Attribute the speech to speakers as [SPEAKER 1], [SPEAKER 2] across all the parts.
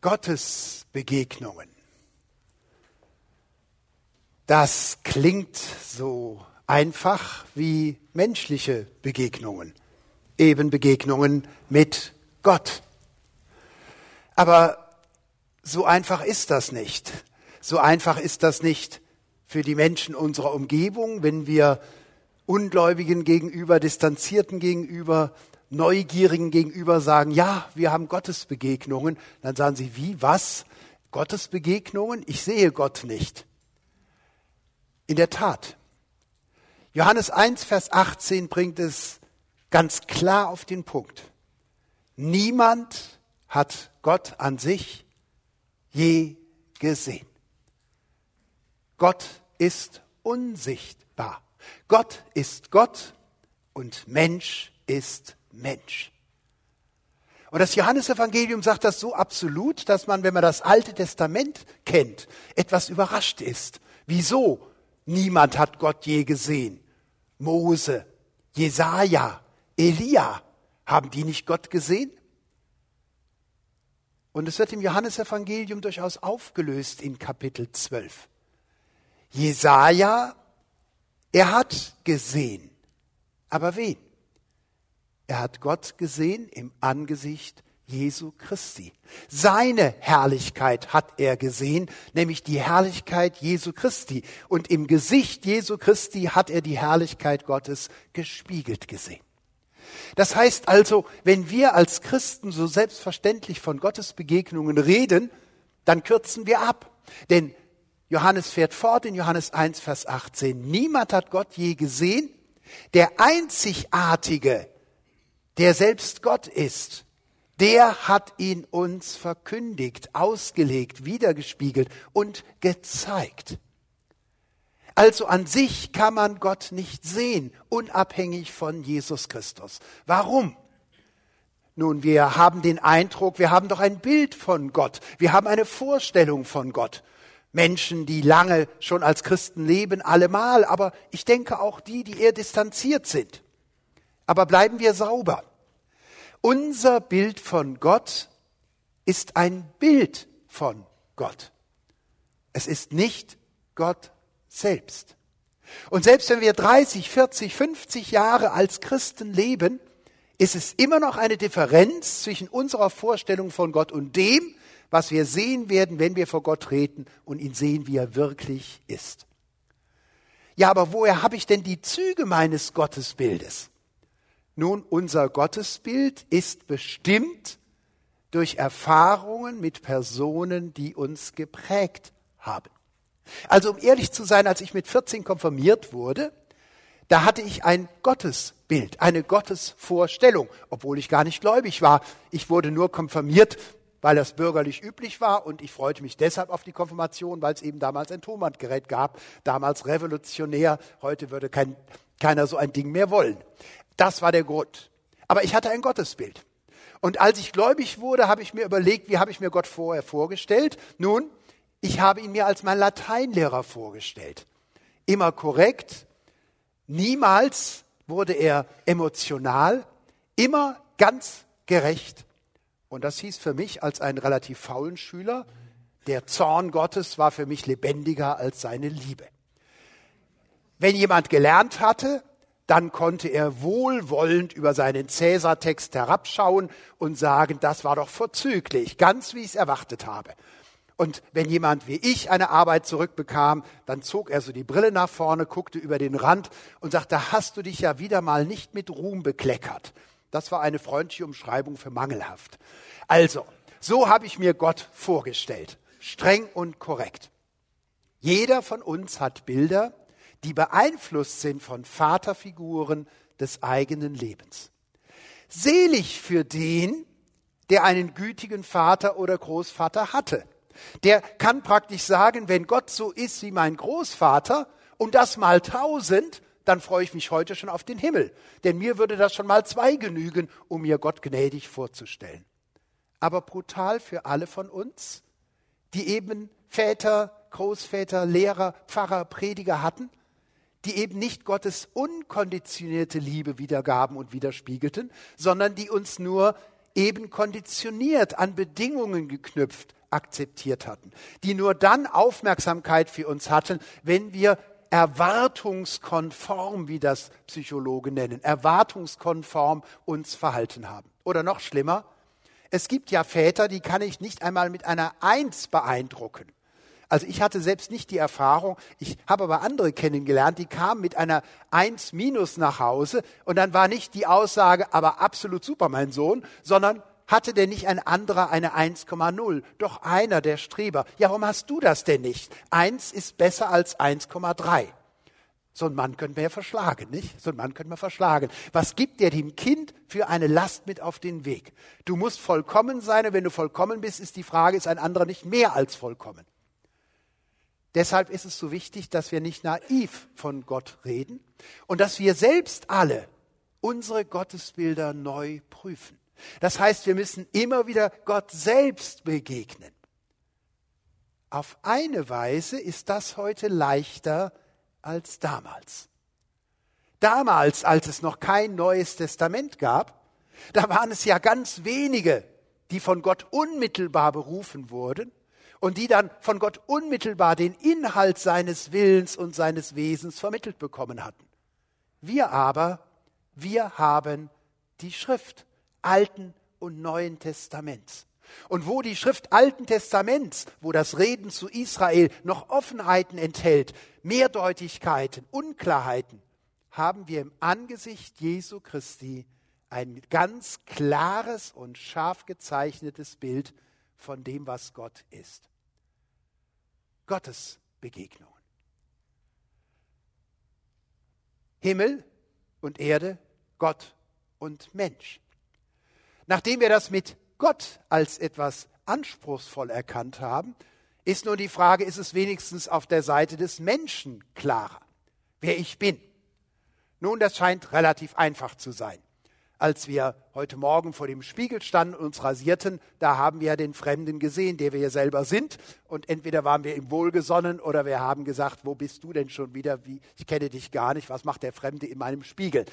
[SPEAKER 1] Gottes Begegnungen. Das klingt so einfach wie menschliche Begegnungen, eben Begegnungen mit Gott. Aber so einfach ist das nicht. So einfach ist das nicht für die Menschen unserer Umgebung, wenn wir Ungläubigen gegenüber, Distanzierten gegenüber, Neugierigen gegenüber sagen, ja, wir haben Gottesbegegnungen. Dann sagen sie, wie, was? Gottesbegegnungen? Ich sehe Gott nicht. In der Tat. Johannes 1, Vers 18 bringt es ganz klar auf den Punkt. Niemand hat Gott an sich je gesehen. Gott ist unsichtbar. Gott ist Gott und Mensch ist Mensch. Und das Johannesevangelium sagt das so absolut, dass man, wenn man das Alte Testament kennt, etwas überrascht ist. Wieso? Niemand hat Gott je gesehen. Mose, Jesaja, Elia, haben die nicht Gott gesehen? Und es wird im Johannesevangelium durchaus aufgelöst in Kapitel 12. Jesaja, er hat gesehen. Aber wen? Er hat Gott gesehen im Angesicht Jesu Christi. Seine Herrlichkeit hat er gesehen, nämlich die Herrlichkeit Jesu Christi. Und im Gesicht Jesu Christi hat er die Herrlichkeit Gottes gespiegelt gesehen. Das heißt also, wenn wir als Christen so selbstverständlich von Gottes Begegnungen reden, dann kürzen wir ab. Denn Johannes fährt fort in Johannes 1, Vers 18. Niemand hat Gott je gesehen. Der einzigartige, der selbst Gott ist, der hat ihn uns verkündigt, ausgelegt, wiedergespiegelt und gezeigt. Also an sich kann man Gott nicht sehen, unabhängig von Jesus Christus. Warum? Nun, wir haben den Eindruck, wir haben doch ein Bild von Gott, wir haben eine Vorstellung von Gott. Menschen, die lange schon als Christen leben, allemal, aber ich denke auch die, die eher distanziert sind. Aber bleiben wir sauber. Unser Bild von Gott ist ein Bild von Gott. Es ist nicht Gott selbst. Und selbst wenn wir 30, 40, 50 Jahre als Christen leben, ist es immer noch eine Differenz zwischen unserer Vorstellung von Gott und dem, was wir sehen werden, wenn wir vor Gott treten und ihn sehen, wie er wirklich ist. Ja, aber woher habe ich denn die Züge meines Gottesbildes? Nun, unser Gottesbild ist bestimmt durch Erfahrungen mit Personen, die uns geprägt haben. Also um ehrlich zu sein, als ich mit 14 konfirmiert wurde, da hatte ich ein Gottesbild, eine Gottesvorstellung, obwohl ich gar nicht gläubig war. Ich wurde nur konfirmiert, weil das bürgerlich üblich war und ich freute mich deshalb auf die Konfirmation, weil es eben damals ein Tonbandgerät gab, damals revolutionär, heute würde kein, keiner so ein Ding mehr wollen. Das war der Grund. Aber ich hatte ein Gottesbild. Und als ich gläubig wurde, habe ich mir überlegt, wie habe ich mir Gott vorher vorgestellt? Nun, ich habe ihn mir als mein Lateinlehrer vorgestellt. Immer korrekt, niemals wurde er emotional, immer ganz gerecht. Und das hieß für mich als einen relativ faulen Schüler, der Zorn Gottes war für mich lebendiger als seine Liebe. Wenn jemand gelernt hatte, dann konnte er wohlwollend über seinen Cäsartext herabschauen und sagen, das war doch vorzüglich, ganz wie ich es erwartet habe. Und wenn jemand wie ich eine Arbeit zurückbekam, dann zog er so die Brille nach vorne, guckte über den Rand und sagte, hast du dich ja wieder mal nicht mit Ruhm bekleckert. Das war eine freundliche Umschreibung für mangelhaft. Also, so habe ich mir Gott vorgestellt. Streng und korrekt. Jeder von uns hat Bilder, die beeinflusst sind von Vaterfiguren des eigenen Lebens. Selig für den, der einen gütigen Vater oder Großvater hatte. Der kann praktisch sagen, wenn Gott so ist wie mein Großvater und das mal tausend, dann freue ich mich heute schon auf den Himmel. Denn mir würde das schon mal zwei genügen, um mir Gott gnädig vorzustellen. Aber brutal für alle von uns, die eben Väter, Großväter, Lehrer, Pfarrer, Prediger hatten die eben nicht Gottes unkonditionierte Liebe wiedergaben und widerspiegelten, sondern die uns nur eben konditioniert, an Bedingungen geknüpft akzeptiert hatten, die nur dann Aufmerksamkeit für uns hatten, wenn wir erwartungskonform, wie das Psychologen nennen, erwartungskonform uns verhalten haben. Oder noch schlimmer, es gibt ja Väter, die kann ich nicht einmal mit einer Eins beeindrucken. Also ich hatte selbst nicht die Erfahrung, ich habe aber andere kennengelernt, die kamen mit einer Eins minus nach Hause und dann war nicht die Aussage, aber absolut super, mein Sohn, sondern hatte denn nicht ein anderer eine 1,0? Doch einer der Streber. Ja, warum hast du das denn nicht? Eins ist besser als 1,3. So ein Mann könnte man ja verschlagen, nicht? So ein Mann könnte man verschlagen. Was gibt der dem Kind für eine Last mit auf den Weg? Du musst vollkommen sein und wenn du vollkommen bist, ist die Frage, ist ein anderer nicht mehr als vollkommen? Deshalb ist es so wichtig, dass wir nicht naiv von Gott reden und dass wir selbst alle unsere Gottesbilder neu prüfen. Das heißt, wir müssen immer wieder Gott selbst begegnen. Auf eine Weise ist das heute leichter als damals. Damals, als es noch kein neues Testament gab, da waren es ja ganz wenige, die von Gott unmittelbar berufen wurden und die dann von Gott unmittelbar den Inhalt seines Willens und seines Wesens vermittelt bekommen hatten. Wir aber, wir haben die Schrift. Alten und Neuen Testaments. Und wo die Schrift Alten Testaments, wo das Reden zu Israel noch Offenheiten enthält, Mehrdeutigkeiten, Unklarheiten, haben wir im Angesicht Jesu Christi ein ganz klares und scharf gezeichnetes Bild von dem, was Gott ist. Gottes Begegnungen. Himmel und Erde, Gott und Mensch. Nachdem wir das mit Gott als etwas anspruchsvoll erkannt haben, ist nun die Frage, ist es wenigstens auf der Seite des Menschen klarer, wer ich bin? Nun, das scheint relativ einfach zu sein. Als wir heute Morgen vor dem Spiegel standen und uns rasierten, da haben wir den Fremden gesehen, der wir ja selber sind. Und entweder waren wir ihm wohlgesonnen oder wir haben gesagt, wo bist du denn schon wieder? Wie, ich kenne dich gar nicht. Was macht der Fremde in meinem Spiegel?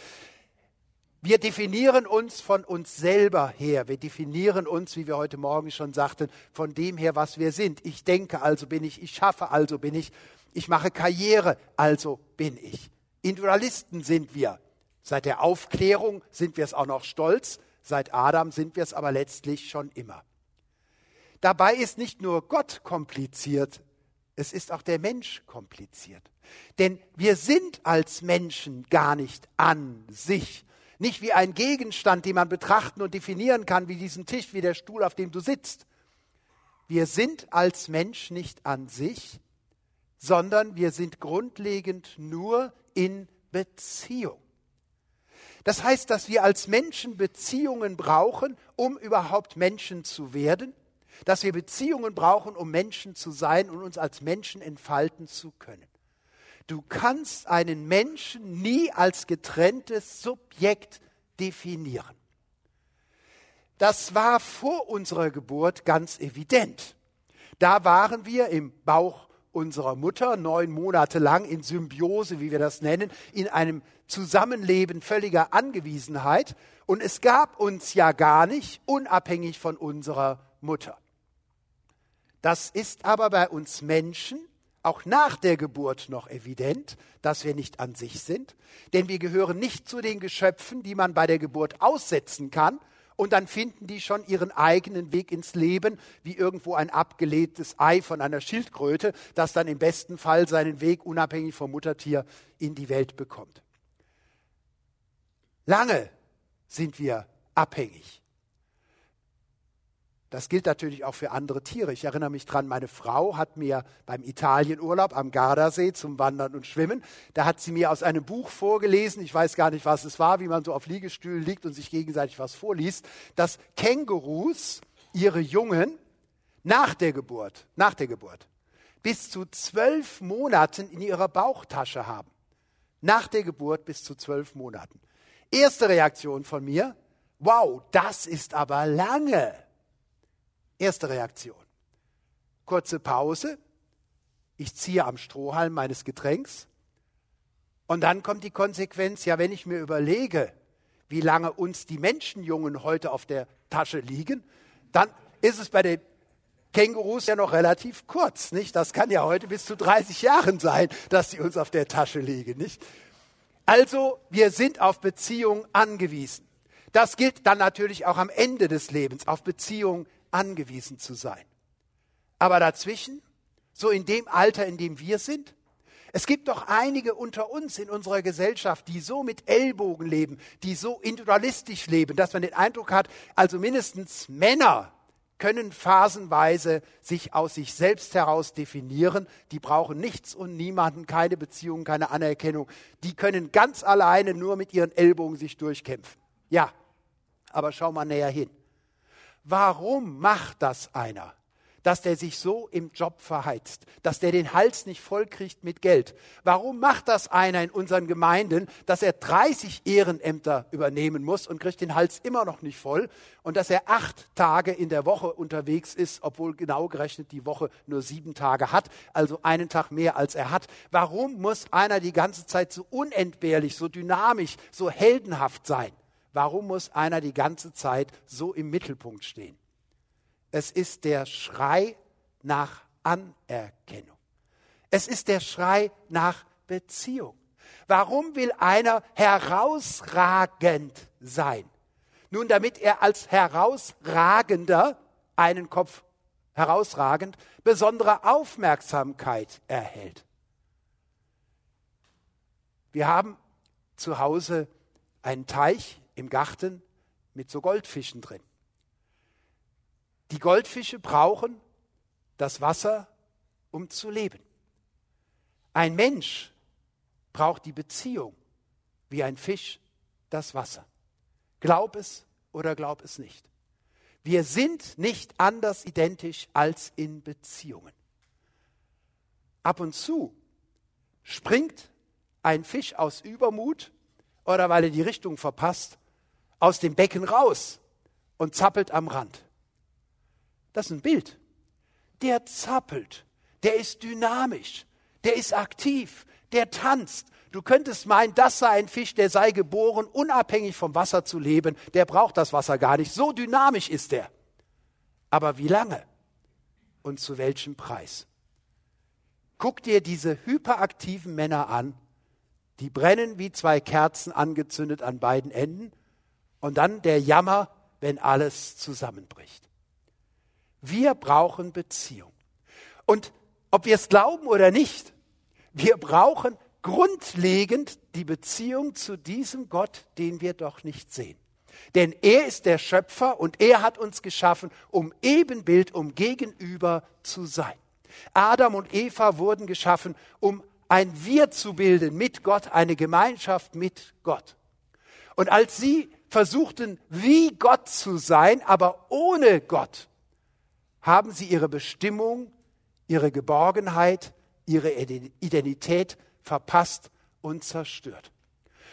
[SPEAKER 1] Wir definieren uns von uns selber her. Wir definieren uns, wie wir heute Morgen schon sagten, von dem her, was wir sind. Ich denke, also bin ich. Ich schaffe, also bin ich. Ich mache Karriere, also bin ich. Individualisten sind wir. Seit der Aufklärung sind wir es auch noch stolz. Seit Adam sind wir es aber letztlich schon immer. Dabei ist nicht nur Gott kompliziert, es ist auch der Mensch kompliziert. Denn wir sind als Menschen gar nicht an sich nicht wie ein Gegenstand, den man betrachten und definieren kann, wie diesen Tisch, wie der Stuhl, auf dem du sitzt. Wir sind als Mensch nicht an sich, sondern wir sind grundlegend nur in Beziehung. Das heißt, dass wir als Menschen Beziehungen brauchen, um überhaupt Menschen zu werden, dass wir Beziehungen brauchen, um Menschen zu sein und uns als Menschen entfalten zu können. Du kannst einen Menschen nie als getrenntes Subjekt definieren. Das war vor unserer Geburt ganz evident. Da waren wir im Bauch unserer Mutter neun Monate lang in Symbiose, wie wir das nennen, in einem Zusammenleben völliger Angewiesenheit. Und es gab uns ja gar nicht, unabhängig von unserer Mutter. Das ist aber bei uns Menschen auch nach der Geburt noch evident, dass wir nicht an sich sind, denn wir gehören nicht zu den Geschöpfen, die man bei der Geburt aussetzen kann, und dann finden die schon ihren eigenen Weg ins Leben, wie irgendwo ein abgelegtes Ei von einer Schildkröte, das dann im besten Fall seinen Weg unabhängig vom Muttertier in die Welt bekommt. Lange sind wir abhängig das gilt natürlich auch für andere Tiere. Ich erinnere mich dran, meine Frau hat mir beim Italienurlaub am Gardasee zum Wandern und Schwimmen, da hat sie mir aus einem Buch vorgelesen, ich weiß gar nicht, was es war, wie man so auf Liegestühlen liegt und sich gegenseitig was vorliest, dass Kängurus ihre Jungen nach der Geburt, nach der Geburt, bis zu zwölf Monaten in ihrer Bauchtasche haben. Nach der Geburt bis zu zwölf Monaten. Erste Reaktion von mir, wow, das ist aber lange. Erste Reaktion. Kurze Pause. Ich ziehe am Strohhalm meines Getränks. Und dann kommt die Konsequenz, ja, wenn ich mir überlege, wie lange uns die Menschenjungen heute auf der Tasche liegen, dann ist es bei den Kängurus ja noch relativ kurz, nicht? Das kann ja heute bis zu 30 Jahren sein, dass sie uns auf der Tasche liegen, nicht? Also, wir sind auf Beziehungen angewiesen. Das gilt dann natürlich auch am Ende des Lebens, auf Beziehungen angewiesen zu sein. Aber dazwischen, so in dem Alter, in dem wir sind, es gibt doch einige unter uns in unserer Gesellschaft, die so mit Ellbogen leben, die so individualistisch leben, dass man den Eindruck hat, also mindestens Männer können phasenweise sich aus sich selbst heraus definieren. Die brauchen nichts und niemanden, keine Beziehung, keine Anerkennung. Die können ganz alleine nur mit ihren Ellbogen sich durchkämpfen. Ja, aber schau mal näher hin. Warum macht das einer? dass der sich so im Job verheizt, dass der den Hals nicht vollkriegt mit Geld. Warum macht das einer in unseren Gemeinden, dass er 30 Ehrenämter übernehmen muss und kriegt den Hals immer noch nicht voll und dass er acht Tage in der Woche unterwegs ist, obwohl genau gerechnet die Woche nur sieben Tage hat, also einen Tag mehr als er hat. Warum muss einer die ganze Zeit so unentbehrlich, so dynamisch, so heldenhaft sein? Warum muss einer die ganze Zeit so im Mittelpunkt stehen? Es ist der Schrei nach Anerkennung. Es ist der Schrei nach Beziehung. Warum will einer herausragend sein? Nun, damit er als herausragender einen Kopf herausragend besondere Aufmerksamkeit erhält. Wir haben zu Hause einen Teich im Garten mit so Goldfischen drin. Die Goldfische brauchen das Wasser, um zu leben. Ein Mensch braucht die Beziehung, wie ein Fisch das Wasser. Glaub es oder glaub es nicht. Wir sind nicht anders identisch als in Beziehungen. Ab und zu springt ein Fisch aus Übermut oder weil er die Richtung verpasst, aus dem Becken raus und zappelt am Rand. Das ist ein Bild. Der zappelt, der ist dynamisch, der ist aktiv, der tanzt. Du könntest meinen, das sei ein Fisch, der sei geboren, unabhängig vom Wasser zu leben. Der braucht das Wasser gar nicht. So dynamisch ist er. Aber wie lange und zu welchem Preis? Guck dir diese hyperaktiven Männer an, die brennen wie zwei Kerzen angezündet an beiden Enden und dann der Jammer, wenn alles zusammenbricht. Wir brauchen Beziehung. Und ob wir es glauben oder nicht, wir brauchen grundlegend die Beziehung zu diesem Gott, den wir doch nicht sehen. Denn er ist der Schöpfer und er hat uns geschaffen, um Ebenbild, um Gegenüber zu sein. Adam und Eva wurden geschaffen, um ein Wir zu bilden mit Gott, eine Gemeinschaft mit Gott. Und als sie versuchten, wie Gott zu sein, aber ohne Gott, haben sie ihre Bestimmung, ihre Geborgenheit, ihre Identität verpasst und zerstört.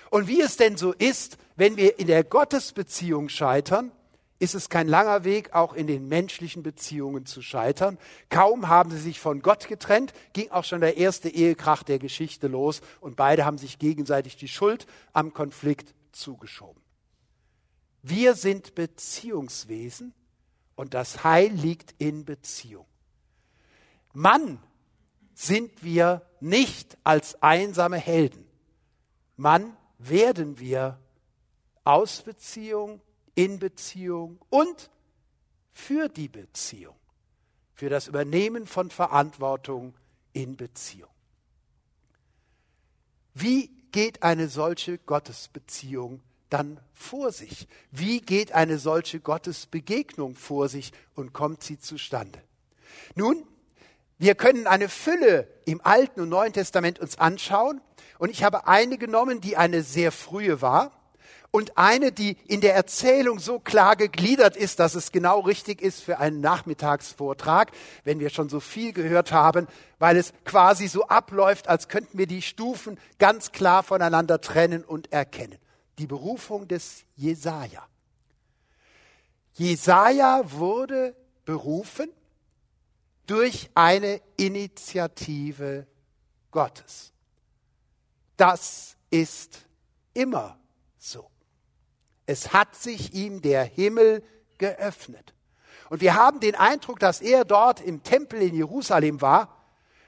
[SPEAKER 1] Und wie es denn so ist, wenn wir in der Gottesbeziehung scheitern, ist es kein langer Weg, auch in den menschlichen Beziehungen zu scheitern. Kaum haben sie sich von Gott getrennt, ging auch schon der erste Ehekrach der Geschichte los und beide haben sich gegenseitig die Schuld am Konflikt zugeschoben. Wir sind Beziehungswesen und das Heil liegt in Beziehung. Mann sind wir nicht als einsame Helden. Mann werden wir aus Beziehung, in Beziehung und für die Beziehung, für das Übernehmen von Verantwortung in Beziehung. Wie geht eine solche Gottesbeziehung dann vor sich? Wie geht eine solche Gottesbegegnung vor sich und kommt sie zustande? Nun, wir können eine Fülle im Alten und Neuen Testament uns anschauen und ich habe eine genommen, die eine sehr frühe war und eine, die in der Erzählung so klar gegliedert ist, dass es genau richtig ist für einen Nachmittagsvortrag, wenn wir schon so viel gehört haben, weil es quasi so abläuft, als könnten wir die Stufen ganz klar voneinander trennen und erkennen die Berufung des Jesaja. Jesaja wurde berufen durch eine Initiative Gottes. Das ist immer so. Es hat sich ihm der Himmel geöffnet. Und wir haben den Eindruck, dass er dort im Tempel in Jerusalem war,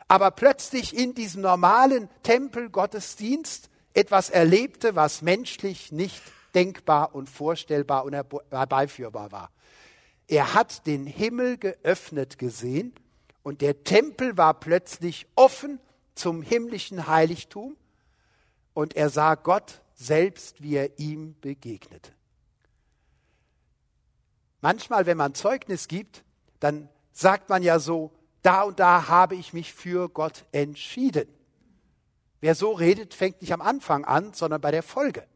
[SPEAKER 1] aber plötzlich in diesem normalen Tempelgottesdienst etwas erlebte, was menschlich nicht denkbar und vorstellbar und herbeiführbar war. Er hat den Himmel geöffnet gesehen und der Tempel war plötzlich offen zum himmlischen Heiligtum und er sah Gott selbst, wie er ihm begegnete. Manchmal, wenn man Zeugnis gibt, dann sagt man ja so, da und da habe ich mich für Gott entschieden. Wer so redet, fängt nicht am Anfang an, sondern bei der Folge.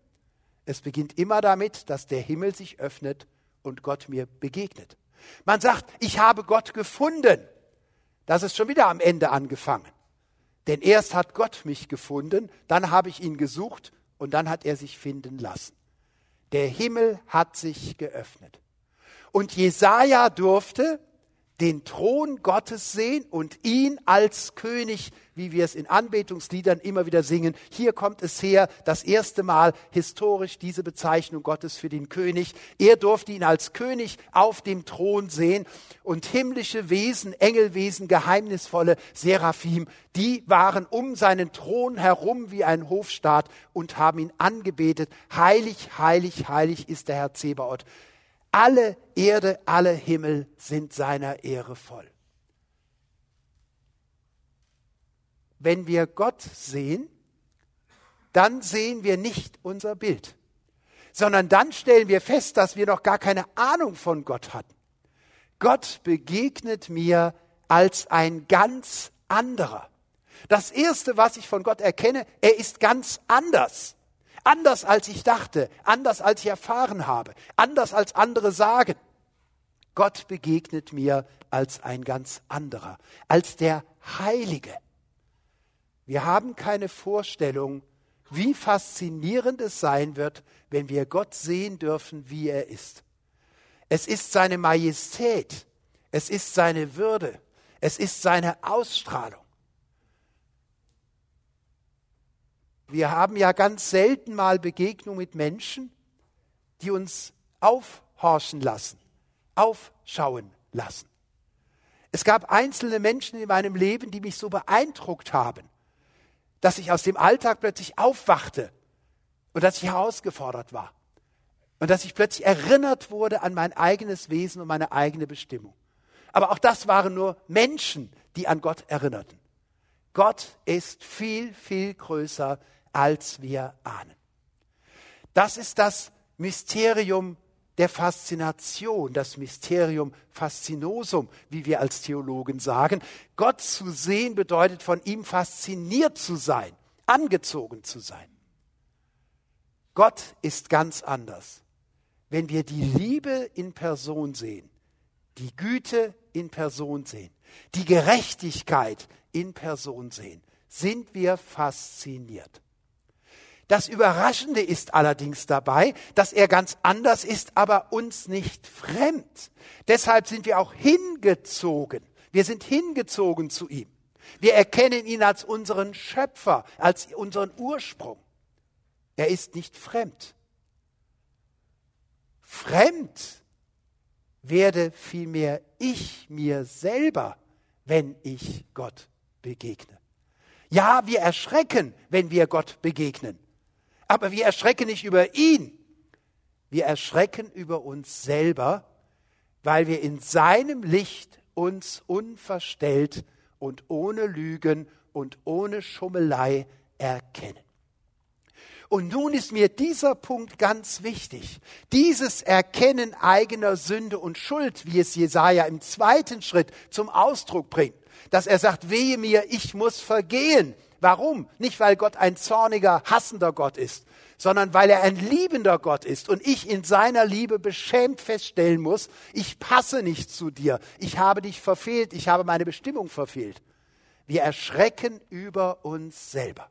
[SPEAKER 1] Es beginnt immer damit, dass der Himmel sich öffnet und Gott mir begegnet. Man sagt, ich habe Gott gefunden. Das ist schon wieder am Ende angefangen. Denn erst hat Gott mich gefunden, dann habe ich ihn gesucht und dann hat er sich finden lassen. Der Himmel hat sich geöffnet. Und Jesaja durfte den Thron Gottes sehen und ihn als König, wie wir es in Anbetungsliedern immer wieder singen. Hier kommt es her, das erste Mal historisch diese Bezeichnung Gottes für den König. Er durfte ihn als König auf dem Thron sehen und himmlische Wesen, Engelwesen, geheimnisvolle Seraphim, die waren um seinen Thron herum wie ein Hofstaat und haben ihn angebetet. Heilig, heilig, heilig ist der Herr Zebaoth. Alle Erde, alle Himmel sind seiner Ehre voll. Wenn wir Gott sehen, dann sehen wir nicht unser Bild, sondern dann stellen wir fest, dass wir noch gar keine Ahnung von Gott hatten. Gott begegnet mir als ein ganz anderer. Das Erste, was ich von Gott erkenne, er ist ganz anders. Anders als ich dachte, anders als ich erfahren habe, anders als andere sagen. Gott begegnet mir als ein ganz anderer, als der Heilige. Wir haben keine Vorstellung, wie faszinierend es sein wird, wenn wir Gott sehen dürfen, wie er ist. Es ist seine Majestät, es ist seine Würde, es ist seine Ausstrahlung. Wir haben ja ganz selten mal Begegnung mit Menschen, die uns aufhorchen lassen, aufschauen lassen. Es gab einzelne Menschen in meinem Leben, die mich so beeindruckt haben, dass ich aus dem Alltag plötzlich aufwachte und dass ich herausgefordert war und dass ich plötzlich erinnert wurde an mein eigenes Wesen und meine eigene Bestimmung. Aber auch das waren nur Menschen, die an Gott erinnerten. Gott ist viel, viel größer als wir ahnen. Das ist das Mysterium der Faszination, das Mysterium Faszinosum, wie wir als Theologen sagen. Gott zu sehen bedeutet von ihm fasziniert zu sein, angezogen zu sein. Gott ist ganz anders. Wenn wir die Liebe in Person sehen, die Güte in Person sehen, die Gerechtigkeit in Person sehen, sind wir fasziniert. Das Überraschende ist allerdings dabei, dass er ganz anders ist, aber uns nicht fremd. Deshalb sind wir auch hingezogen. Wir sind hingezogen zu ihm. Wir erkennen ihn als unseren Schöpfer, als unseren Ursprung. Er ist nicht fremd. Fremd werde vielmehr ich mir selber, wenn ich Gott begegne. Ja, wir erschrecken, wenn wir Gott begegnen. Aber wir erschrecken nicht über ihn. Wir erschrecken über uns selber, weil wir in seinem Licht uns unverstellt und ohne Lügen und ohne Schummelei erkennen. Und nun ist mir dieser Punkt ganz wichtig. Dieses Erkennen eigener Sünde und Schuld, wie es Jesaja im zweiten Schritt zum Ausdruck bringt, dass er sagt, wehe mir, ich muss vergehen, Warum? Nicht, weil Gott ein zorniger, hassender Gott ist, sondern weil er ein liebender Gott ist und ich in seiner Liebe beschämt feststellen muss, ich passe nicht zu dir, ich habe dich verfehlt, ich habe meine Bestimmung verfehlt. Wir erschrecken über uns selber.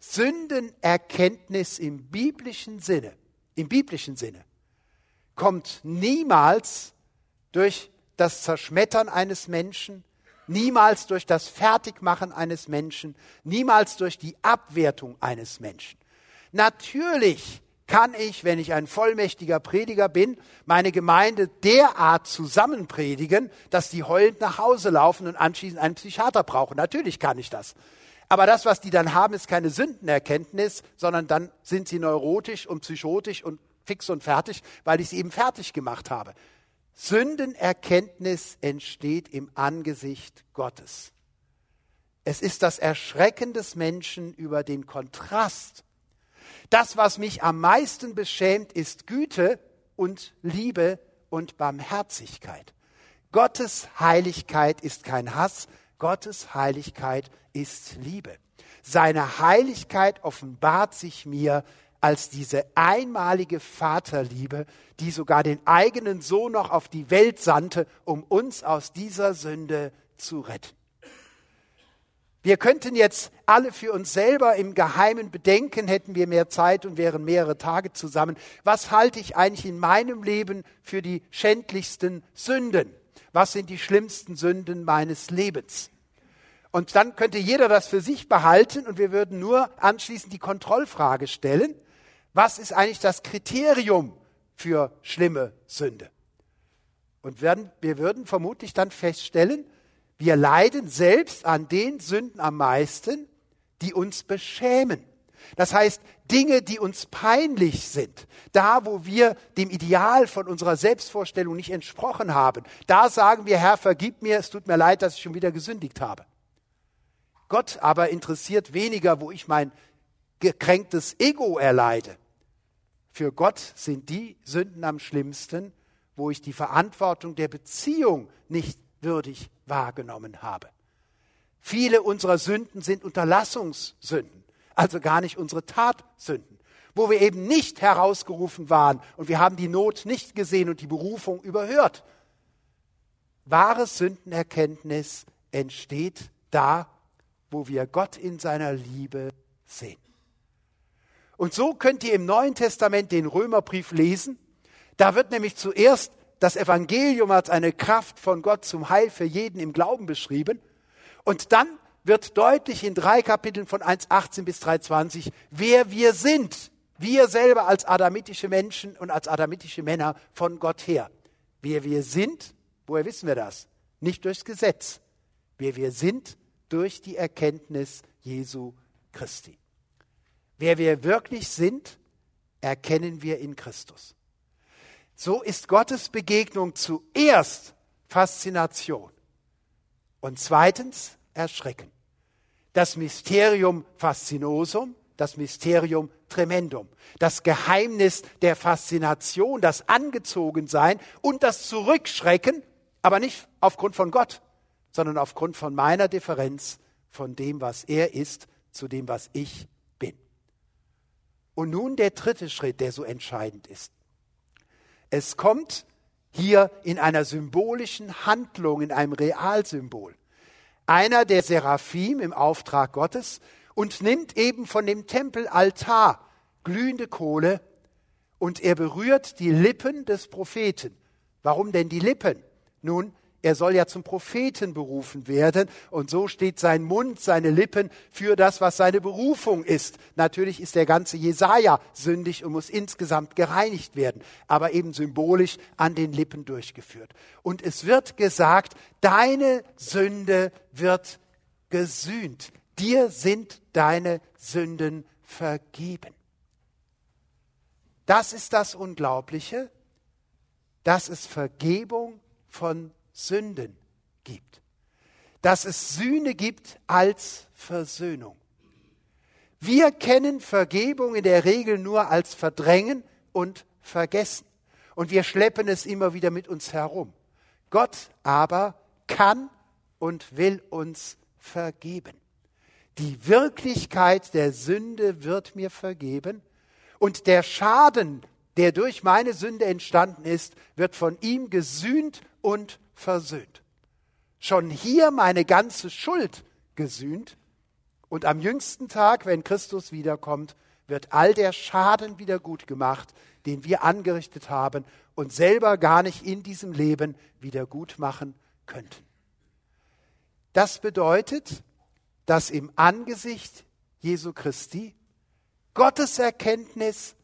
[SPEAKER 1] Sündenerkenntnis im biblischen Sinne, im biblischen Sinne, kommt niemals durch das Zerschmettern eines Menschen, niemals durch das Fertigmachen eines Menschen, niemals durch die Abwertung eines Menschen. Natürlich kann ich, wenn ich ein vollmächtiger Prediger bin, meine Gemeinde derart zusammenpredigen, dass die heulend nach Hause laufen und anschließend einen Psychiater brauchen. Natürlich kann ich das. Aber das, was die dann haben, ist keine Sündenerkenntnis, sondern dann sind sie neurotisch und psychotisch und fix und fertig, weil ich sie eben fertig gemacht habe. Sündenerkenntnis entsteht im Angesicht Gottes. Es ist das Erschrecken des Menschen über den Kontrast. Das, was mich am meisten beschämt, ist Güte und Liebe und Barmherzigkeit. Gottes Heiligkeit ist kein Hass, Gottes Heiligkeit ist Liebe. Seine Heiligkeit offenbart sich mir als diese einmalige Vaterliebe, die sogar den eigenen Sohn noch auf die Welt sandte, um uns aus dieser Sünde zu retten. Wir könnten jetzt alle für uns selber im Geheimen bedenken, hätten wir mehr Zeit und wären mehrere Tage zusammen. Was halte ich eigentlich in meinem Leben für die schändlichsten Sünden? Was sind die schlimmsten Sünden meines Lebens? Und dann könnte jeder das für sich behalten und wir würden nur anschließend die Kontrollfrage stellen, was ist eigentlich das Kriterium für schlimme Sünde? Und werden, wir würden vermutlich dann feststellen, wir leiden selbst an den Sünden am meisten, die uns beschämen. Das heißt, Dinge, die uns peinlich sind, da wo wir dem Ideal von unserer Selbstvorstellung nicht entsprochen haben, da sagen wir, Herr, vergib mir, es tut mir leid, dass ich schon wieder gesündigt habe. Gott aber interessiert weniger, wo ich mein gekränktes Ego erleide. Für Gott sind die Sünden am schlimmsten, wo ich die Verantwortung der Beziehung nicht würdig wahrgenommen habe. Viele unserer Sünden sind Unterlassungssünden, also gar nicht unsere Tatsünden, wo wir eben nicht herausgerufen waren und wir haben die Not nicht gesehen und die Berufung überhört. Wahre Sündenerkenntnis entsteht da, wo wir Gott in seiner Liebe sehen. Und so könnt ihr im Neuen Testament den Römerbrief lesen. Da wird nämlich zuerst das Evangelium als eine Kraft von Gott zum Heil für jeden im Glauben beschrieben. Und dann wird deutlich in drei Kapiteln von 1.18 bis 3.20, wer wir sind. Wir selber als adamitische Menschen und als adamitische Männer von Gott her. Wer wir sind, woher wissen wir das? Nicht durchs Gesetz. Wer wir sind, durch die Erkenntnis Jesu Christi. Wer wir wirklich sind, erkennen wir in Christus. So ist Gottes Begegnung zuerst Faszination und zweitens Erschrecken. Das Mysterium Faszinosum, das Mysterium Tremendum, das Geheimnis der Faszination, das Angezogensein und das Zurückschrecken, aber nicht aufgrund von Gott, sondern aufgrund von meiner Differenz von dem, was er ist, zu dem, was ich bin. Und nun der dritte Schritt, der so entscheidend ist. Es kommt hier in einer symbolischen Handlung, in einem Realsymbol. Einer der Seraphim im Auftrag Gottes und nimmt eben von dem Tempelaltar glühende Kohle und er berührt die Lippen des Propheten. Warum denn die Lippen? Nun, er soll ja zum Propheten berufen werden und so steht sein Mund, seine Lippen für das, was seine Berufung ist. Natürlich ist der ganze Jesaja sündig und muss insgesamt gereinigt werden, aber eben symbolisch an den Lippen durchgeführt. Und es wird gesagt, deine Sünde wird gesühnt. Dir sind deine Sünden vergeben. Das ist das Unglaubliche, dass es Vergebung von Sünden gibt. Dass es Sühne gibt als Versöhnung. Wir kennen Vergebung in der Regel nur als Verdrängen und Vergessen. Und wir schleppen es immer wieder mit uns herum. Gott aber kann und will uns vergeben. Die Wirklichkeit der Sünde wird mir vergeben und der Schaden, der durch meine Sünde entstanden ist, wird von ihm gesühnt und versöhnt. Schon hier meine ganze Schuld gesühnt. Und am jüngsten Tag, wenn Christus wiederkommt, wird all der Schaden wieder gut gemacht, den wir angerichtet haben und selber gar nicht in diesem Leben wieder gut machen könnten. Das bedeutet, dass im Angesicht Jesu Christi Gottes Erkenntnis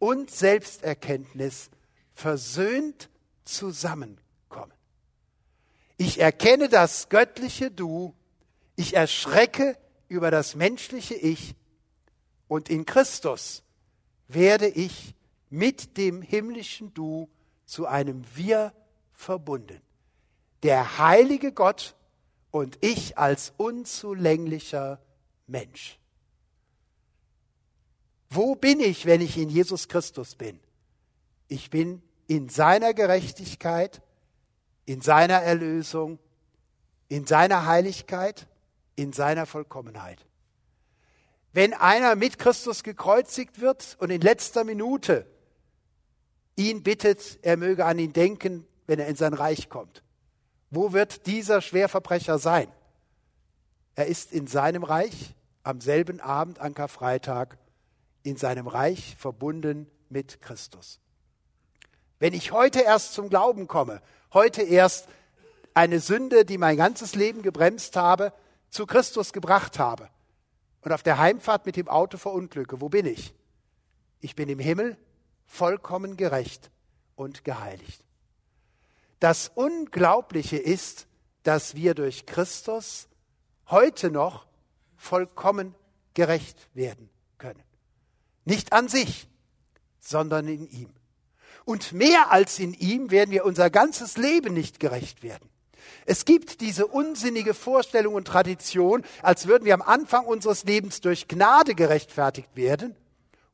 [SPEAKER 1] und Selbsterkenntnis versöhnt zusammenkommen. Ich erkenne das göttliche Du, ich erschrecke über das menschliche Ich und in Christus werde ich mit dem himmlischen Du zu einem Wir verbunden. Der heilige Gott und ich als unzulänglicher Mensch. Wo bin ich, wenn ich in Jesus Christus bin? Ich bin in seiner Gerechtigkeit, in seiner Erlösung, in seiner Heiligkeit, in seiner Vollkommenheit. Wenn einer mit Christus gekreuzigt wird und in letzter Minute ihn bittet, er möge an ihn denken, wenn er in sein Reich kommt, wo wird dieser Schwerverbrecher sein? Er ist in seinem Reich am selben Abend an Karfreitag, in seinem Reich verbunden mit Christus. Wenn ich heute erst zum Glauben komme, heute erst eine Sünde, die mein ganzes Leben gebremst habe, zu Christus gebracht habe und auf der Heimfahrt mit dem Auto verunglücke, wo bin ich? Ich bin im Himmel vollkommen gerecht und geheiligt. Das Unglaubliche ist, dass wir durch Christus heute noch vollkommen gerecht werden können. Nicht an sich, sondern in ihm. Und mehr als in ihm werden wir unser ganzes Leben nicht gerecht werden. Es gibt diese unsinnige Vorstellung und Tradition, als würden wir am Anfang unseres Lebens durch Gnade gerechtfertigt werden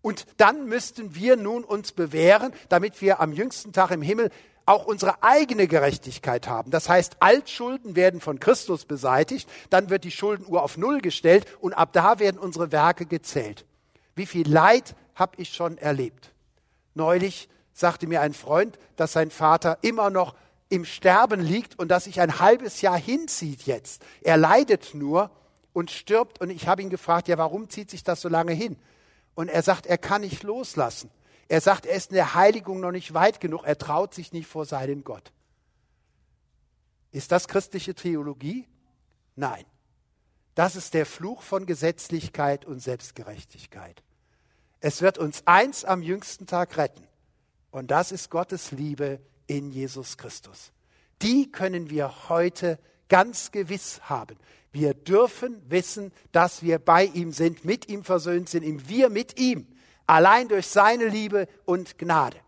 [SPEAKER 1] und dann müssten wir nun uns bewähren, damit wir am jüngsten Tag im Himmel auch unsere eigene Gerechtigkeit haben. Das heißt, Altschulden werden von Christus beseitigt, dann wird die Schuldenuhr auf Null gestellt und ab da werden unsere Werke gezählt. Wie viel Leid habe ich schon erlebt? Neulich sagte mir ein Freund, dass sein Vater immer noch im Sterben liegt und dass sich ein halbes Jahr hinzieht jetzt. Er leidet nur und stirbt und ich habe ihn gefragt, ja, warum zieht sich das so lange hin? Und er sagt, er kann nicht loslassen. Er sagt, er ist in der Heiligung noch nicht weit genug, er traut sich nicht vor seinen Gott. Ist das christliche Theologie? Nein. Das ist der Fluch von Gesetzlichkeit und Selbstgerechtigkeit. Es wird uns eins am jüngsten Tag retten. Und das ist Gottes Liebe in Jesus Christus. Die können wir heute ganz gewiss haben. Wir dürfen wissen, dass wir bei ihm sind, mit ihm versöhnt sind, wir mit ihm, allein durch seine Liebe und Gnade.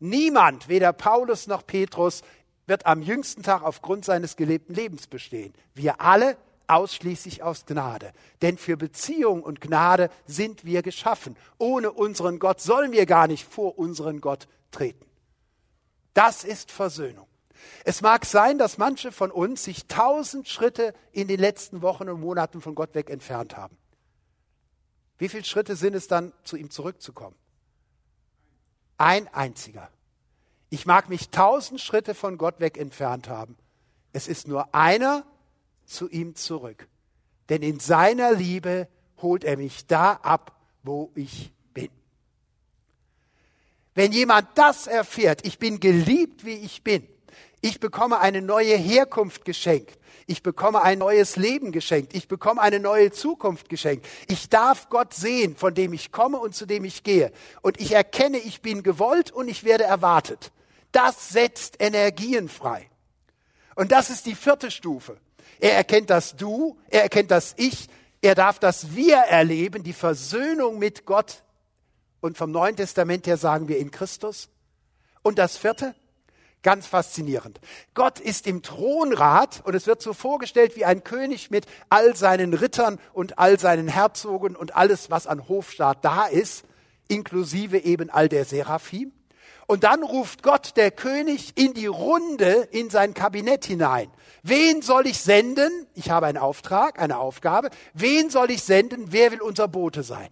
[SPEAKER 1] Niemand, weder Paulus noch Petrus, wird am jüngsten Tag aufgrund seines gelebten Lebens bestehen. Wir alle ausschließlich aus Gnade. Denn für Beziehung und Gnade sind wir geschaffen. Ohne unseren Gott sollen wir gar nicht vor unseren Gott treten. Das ist Versöhnung. Es mag sein, dass manche von uns sich tausend Schritte in den letzten Wochen und Monaten von Gott weg entfernt haben. Wie viele Schritte sind es dann, zu ihm zurückzukommen? Ein einziger. Ich mag mich tausend Schritte von Gott weg entfernt haben. Es ist nur einer zu ihm zurück. Denn in seiner Liebe holt er mich da ab, wo ich bin. Wenn jemand das erfährt, ich bin geliebt, wie ich bin, ich bekomme eine neue Herkunft geschenkt. Ich bekomme ein neues Leben geschenkt. Ich bekomme eine neue Zukunft geschenkt. Ich darf Gott sehen, von dem ich komme und zu dem ich gehe. Und ich erkenne, ich bin gewollt und ich werde erwartet. Das setzt Energien frei. Und das ist die vierte Stufe. Er erkennt das Du, er erkennt das Ich, er darf das Wir erleben, die Versöhnung mit Gott. Und vom Neuen Testament her sagen wir in Christus. Und das vierte, Ganz faszinierend. Gott ist im Thronrat und es wird so vorgestellt wie ein König mit all seinen Rittern und all seinen Herzogen und alles, was an Hofstaat da ist, inklusive eben all der Seraphim. Und dann ruft Gott, der König, in die Runde in sein Kabinett hinein. Wen soll ich senden? Ich habe einen Auftrag, eine Aufgabe. Wen soll ich senden? Wer will unser Bote sein?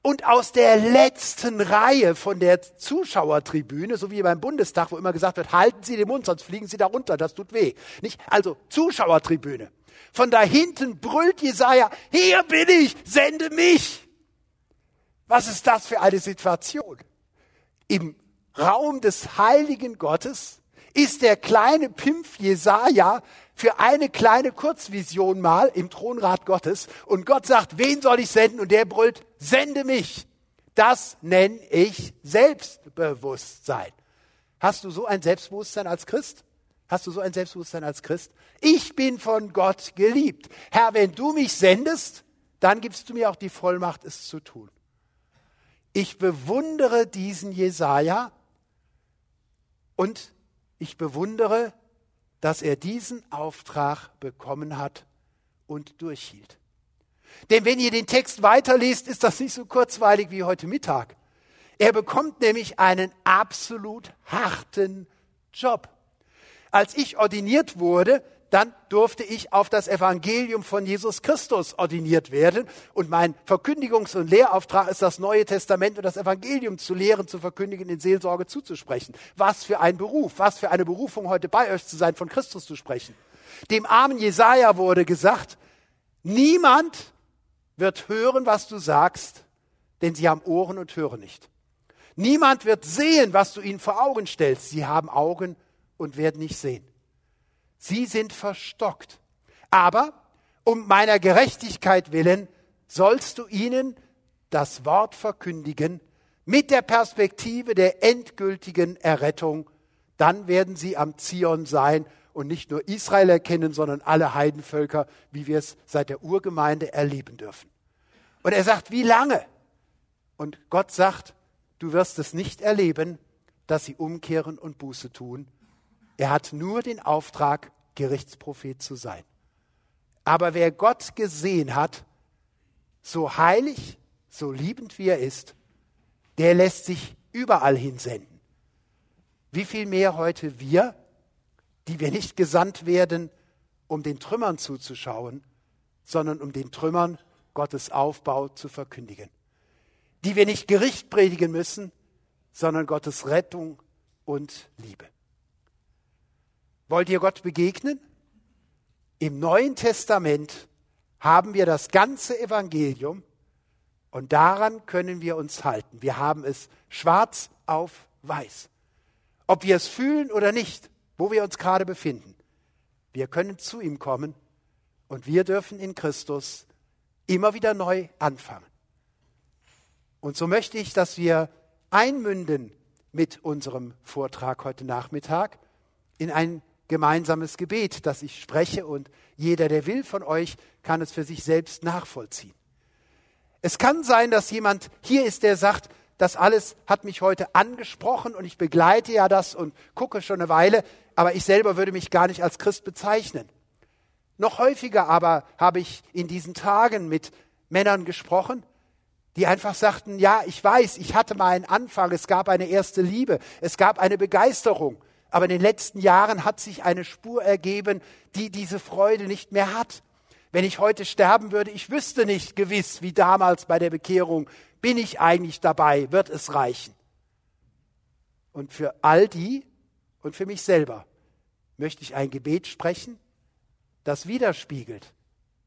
[SPEAKER 1] Und aus der letzten Reihe von der Zuschauertribüne, so wie beim Bundestag, wo immer gesagt wird, halten Sie den Mund, sonst fliegen Sie da runter, das tut weh. Nicht? Also Zuschauertribüne. Von da hinten brüllt Jesaja, hier bin ich, sende mich. Was ist das für eine Situation? Im Raum des heiligen Gottes ist der kleine Pimpf Jesaja für eine kleine Kurzvision mal im Thronrat Gottes und Gott sagt, wen soll ich senden? Und der brüllt, sende mich. Das nenne ich Selbstbewusstsein. Hast du so ein Selbstbewusstsein als Christ? Hast du so ein Selbstbewusstsein als Christ? Ich bin von Gott geliebt. Herr, wenn du mich sendest, dann gibst du mir auch die Vollmacht, es zu tun. Ich bewundere diesen Jesaja und ich bewundere, dass er diesen Auftrag bekommen hat und durchhielt. Denn wenn ihr den Text weiterliest, ist das nicht so kurzweilig wie heute Mittag. Er bekommt nämlich einen absolut harten Job. Als ich ordiniert wurde, dann durfte ich auf das Evangelium von Jesus Christus ordiniert werden. Und mein Verkündigungs- und Lehrauftrag ist, das Neue Testament und das Evangelium zu lehren, zu verkündigen, in Seelsorge zuzusprechen. Was für ein Beruf, was für eine Berufung, heute bei euch zu sein, von Christus zu sprechen. Dem armen Jesaja wurde gesagt, niemand wird hören, was du sagst, denn sie haben Ohren und hören nicht. Niemand wird sehen, was du ihnen vor Augen stellst. Sie haben Augen und werden nicht sehen. Sie sind verstockt. Aber um meiner Gerechtigkeit willen sollst du ihnen das Wort verkündigen mit der Perspektive der endgültigen Errettung. Dann werden sie am Zion sein und nicht nur Israel erkennen, sondern alle Heidenvölker, wie wir es seit der Urgemeinde erleben dürfen. Und er sagt, wie lange? Und Gott sagt, du wirst es nicht erleben, dass sie umkehren und Buße tun. Er hat nur den Auftrag, Gerichtsprophet zu sein. Aber wer Gott gesehen hat, so heilig, so liebend wie er ist, der lässt sich überall hinsenden. Wie viel mehr heute wir, die wir nicht gesandt werden, um den Trümmern zuzuschauen, sondern um den Trümmern Gottes Aufbau zu verkündigen. Die wir nicht Gericht predigen müssen, sondern Gottes Rettung und Liebe. Wollt ihr Gott begegnen? Im Neuen Testament haben wir das ganze Evangelium und daran können wir uns halten. Wir haben es schwarz auf weiß. Ob wir es fühlen oder nicht, wo wir uns gerade befinden. Wir können zu ihm kommen und wir dürfen in Christus immer wieder neu anfangen. Und so möchte ich, dass wir einmünden mit unserem Vortrag heute Nachmittag in ein gemeinsames Gebet, das ich spreche und jeder, der will von euch, kann es für sich selbst nachvollziehen. Es kann sein, dass jemand hier ist, der sagt, das alles hat mich heute angesprochen und ich begleite ja das und gucke schon eine Weile, aber ich selber würde mich gar nicht als Christ bezeichnen. Noch häufiger aber habe ich in diesen Tagen mit Männern gesprochen, die einfach sagten, ja, ich weiß, ich hatte mal einen Anfang, es gab eine erste Liebe, es gab eine Begeisterung, aber in den letzten Jahren hat sich eine Spur ergeben, die diese Freude nicht mehr hat. Wenn ich heute sterben würde, ich wüsste nicht gewiss, wie damals bei der Bekehrung, bin ich eigentlich dabei, wird es reichen. Und für all die und für mich selber möchte ich ein Gebet sprechen, das widerspiegelt,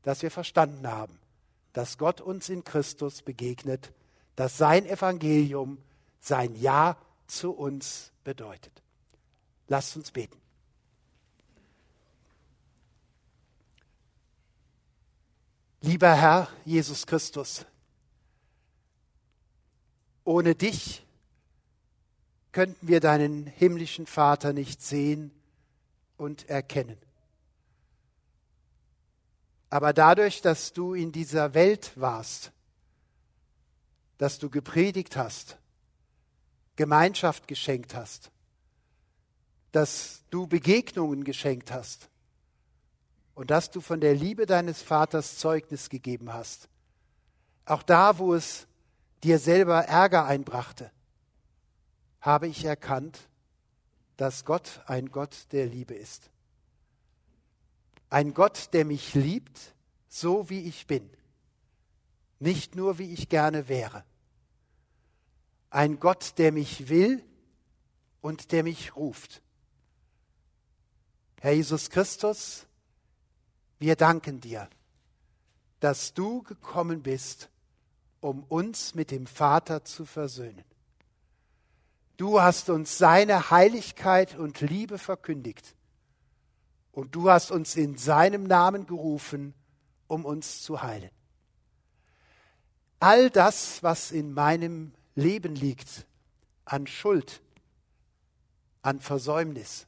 [SPEAKER 1] dass wir verstanden haben, dass Gott uns in Christus begegnet, dass sein Evangelium sein Ja zu uns bedeutet. Lasst uns beten. Lieber Herr Jesus Christus, ohne dich könnten wir deinen himmlischen Vater nicht sehen und erkennen. Aber dadurch, dass du in dieser Welt warst, dass du gepredigt hast, Gemeinschaft geschenkt hast, dass du Begegnungen geschenkt hast und dass du von der Liebe deines Vaters Zeugnis gegeben hast. Auch da, wo es dir selber Ärger einbrachte, habe ich erkannt, dass Gott ein Gott der Liebe ist. Ein Gott, der mich liebt, so wie ich bin, nicht nur wie ich gerne wäre. Ein Gott, der mich will und der mich ruft. Herr Jesus Christus, wir danken dir, dass du gekommen bist, um uns mit dem Vater zu versöhnen. Du hast uns seine Heiligkeit und Liebe verkündigt und du hast uns in seinem Namen gerufen, um uns zu heilen. All das, was in meinem Leben liegt an Schuld, an Versäumnis.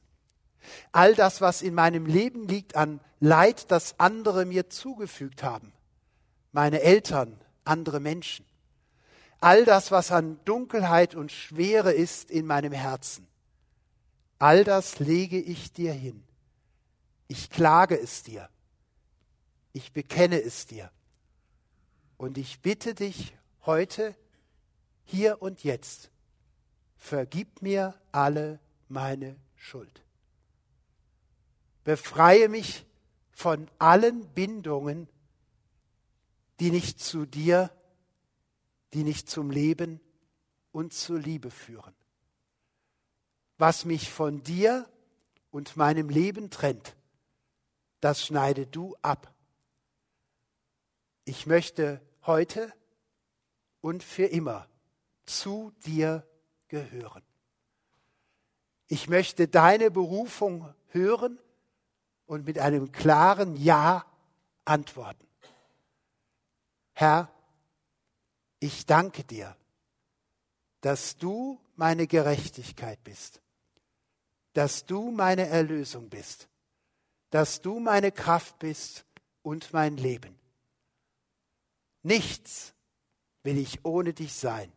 [SPEAKER 1] All das, was in meinem Leben liegt an Leid, das andere mir zugefügt haben. Meine Eltern, andere Menschen. All das, was an Dunkelheit und Schwere ist in meinem Herzen. All das lege ich dir hin. Ich klage es dir. Ich bekenne es dir. Und ich bitte dich heute, hier und jetzt, vergib mir alle meine Schuld. Befreie mich von allen Bindungen, die nicht zu dir, die nicht zum Leben und zur Liebe führen. Was mich von dir und meinem Leben trennt, das schneide du ab. Ich möchte heute und für immer zu dir gehören. Ich möchte deine Berufung hören und mit einem klaren Ja antworten. Herr, ich danke dir, dass du meine Gerechtigkeit bist, dass du meine Erlösung bist, dass du meine Kraft bist und mein Leben. Nichts will ich ohne dich sein,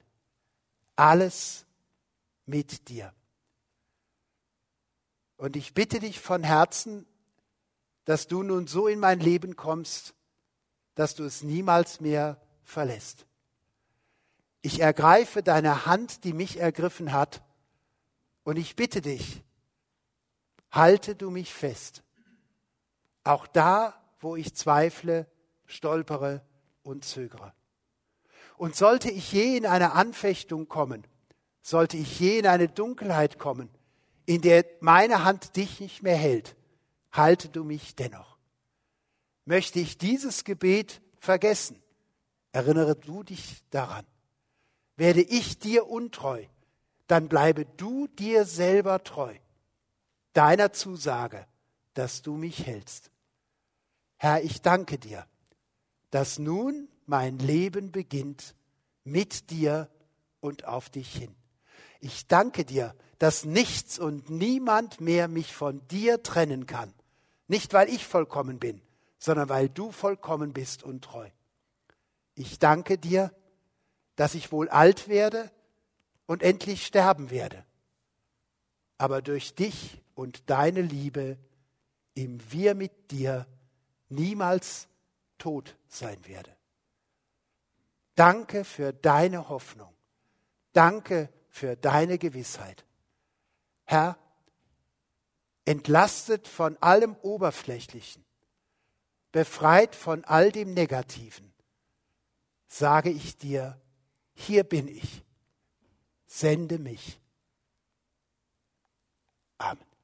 [SPEAKER 1] alles mit dir. Und ich bitte dich von Herzen, dass du nun so in mein Leben kommst, dass du es niemals mehr verlässt. Ich ergreife deine Hand, die mich ergriffen hat, und ich bitte dich, halte du mich fest. Auch da, wo ich zweifle, stolpere und zögere. Und sollte ich je in eine Anfechtung kommen, sollte ich je in eine Dunkelheit kommen, in der meine Hand dich nicht mehr hält, halte du mich dennoch. Möchte ich dieses Gebet vergessen, erinnere du dich daran. Werde ich dir untreu, dann bleibe du dir selber treu, deiner Zusage, dass du mich hältst. Herr, ich danke dir, dass nun mein Leben beginnt mit dir und auf dich hin. Ich danke dir, dass nichts und niemand mehr mich von dir trennen kann. Nicht, weil ich vollkommen bin, sondern weil du vollkommen bist und treu. Ich danke dir, dass ich wohl alt werde und endlich sterben werde, aber durch dich und deine Liebe im Wir mit dir niemals tot sein werde. Danke für deine Hoffnung. Danke für deine Gewissheit. Herr, entlastet von allem Oberflächlichen, befreit von all dem Negativen, sage ich dir, hier bin ich, sende mich. Amen.